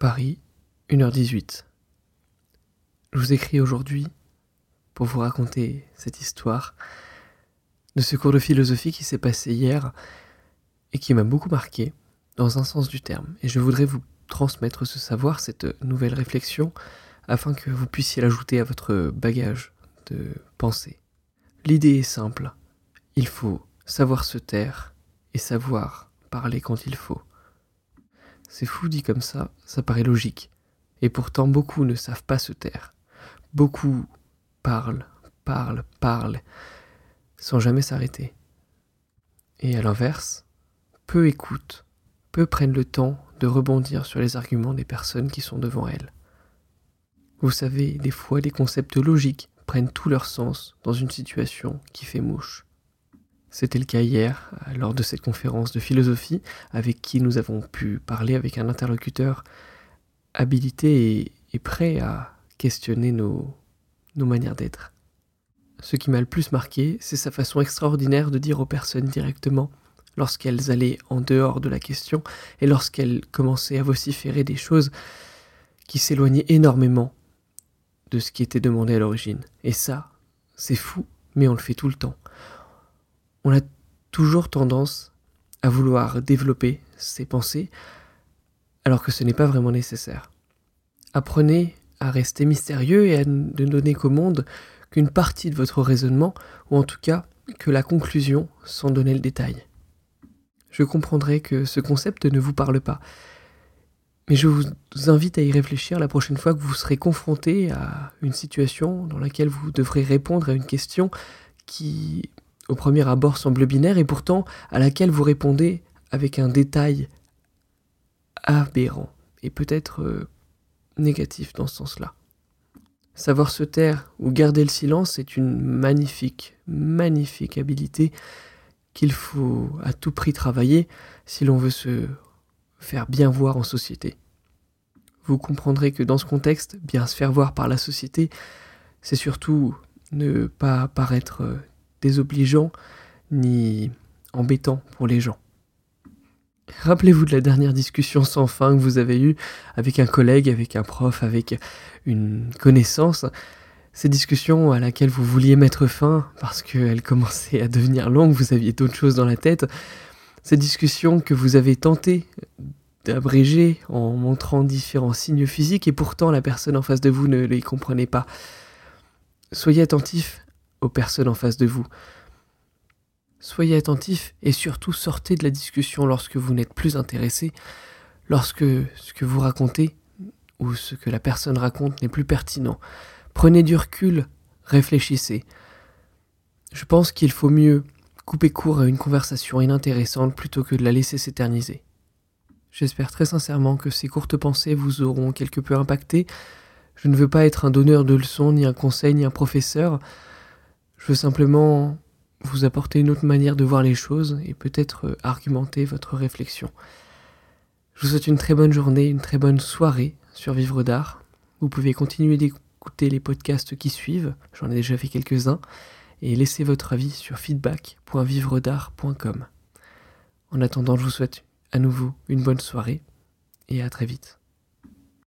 Paris, 1h18. Je vous écris aujourd'hui pour vous raconter cette histoire de ce cours de philosophie qui s'est passé hier et qui m'a beaucoup marqué dans un sens du terme. Et je voudrais vous transmettre ce savoir, cette nouvelle réflexion, afin que vous puissiez l'ajouter à votre bagage de pensée. L'idée est simple. Il faut savoir se taire et savoir parler quand il faut. C'est fou dit comme ça, ça paraît logique. Et pourtant beaucoup ne savent pas se taire. Beaucoup parlent, parlent, parlent, sans jamais s'arrêter. Et à l'inverse, peu écoutent, peu prennent le temps de rebondir sur les arguments des personnes qui sont devant elles. Vous savez, des fois, des concepts logiques prennent tout leur sens dans une situation qui fait mouche. C'était le cas hier, lors de cette conférence de philosophie, avec qui nous avons pu parler avec un interlocuteur habilité et, prêt à questionner nos, nos manières d'être. Ce qui m'a le plus marqué, c'est sa façon extraordinaire de dire aux personnes directement, lorsqu'elles allaient en dehors de la question, et lorsqu'elles commençaient à vociférer des choses qui s'éloignaient énormément de ce qui était demandé à l'origine. Et ça, c'est fou, mais on le fait tout le temps on a toujours tendance à vouloir développer ses pensées alors que ce n'est pas vraiment nécessaire. Apprenez à rester mystérieux et à ne donner qu'au monde qu'une partie de votre raisonnement, ou en tout cas que la conclusion sans donner le détail. Je comprendrai que ce concept ne vous parle pas, mais je vous invite à y réfléchir la prochaine fois que vous serez confronté à une situation dans laquelle vous devrez répondre à une question qui au premier abord semble binaire et pourtant à laquelle vous répondez avec un détail aberrant et peut-être euh, négatif dans ce sens-là. Savoir se taire ou garder le silence est une magnifique, magnifique habilité qu'il faut à tout prix travailler si l'on veut se faire bien voir en société. Vous comprendrez que dans ce contexte, bien se faire voir par la société, c'est surtout ne pas paraître euh, désobligeant ni embêtant pour les gens. Rappelez-vous de la dernière discussion sans fin que vous avez eue avec un collègue, avec un prof, avec une connaissance. Cette discussion à laquelle vous vouliez mettre fin parce qu'elle commençait à devenir longue, vous aviez d'autres choses dans la tête. Cette discussion que vous avez tenté d'abréger en montrant différents signes physiques et pourtant la personne en face de vous ne les comprenait pas. Soyez attentif aux personnes en face de vous. Soyez attentif et surtout sortez de la discussion lorsque vous n'êtes plus intéressé, lorsque ce que vous racontez ou ce que la personne raconte n'est plus pertinent. Prenez du recul, réfléchissez. Je pense qu'il faut mieux couper court à une conversation inintéressante plutôt que de la laisser s'éterniser. J'espère très sincèrement que ces courtes pensées vous auront quelque peu impacté. Je ne veux pas être un donneur de leçons, ni un conseil, ni un professeur. Je veux simplement vous apporter une autre manière de voir les choses et peut-être euh, argumenter votre réflexion. Je vous souhaite une très bonne journée, une très bonne soirée sur Vivre d'Art. Vous pouvez continuer d'écouter les podcasts qui suivent, j'en ai déjà fait quelques-uns, et laisser votre avis sur feedback.vivredart.com. En attendant, je vous souhaite à nouveau une bonne soirée et à très vite.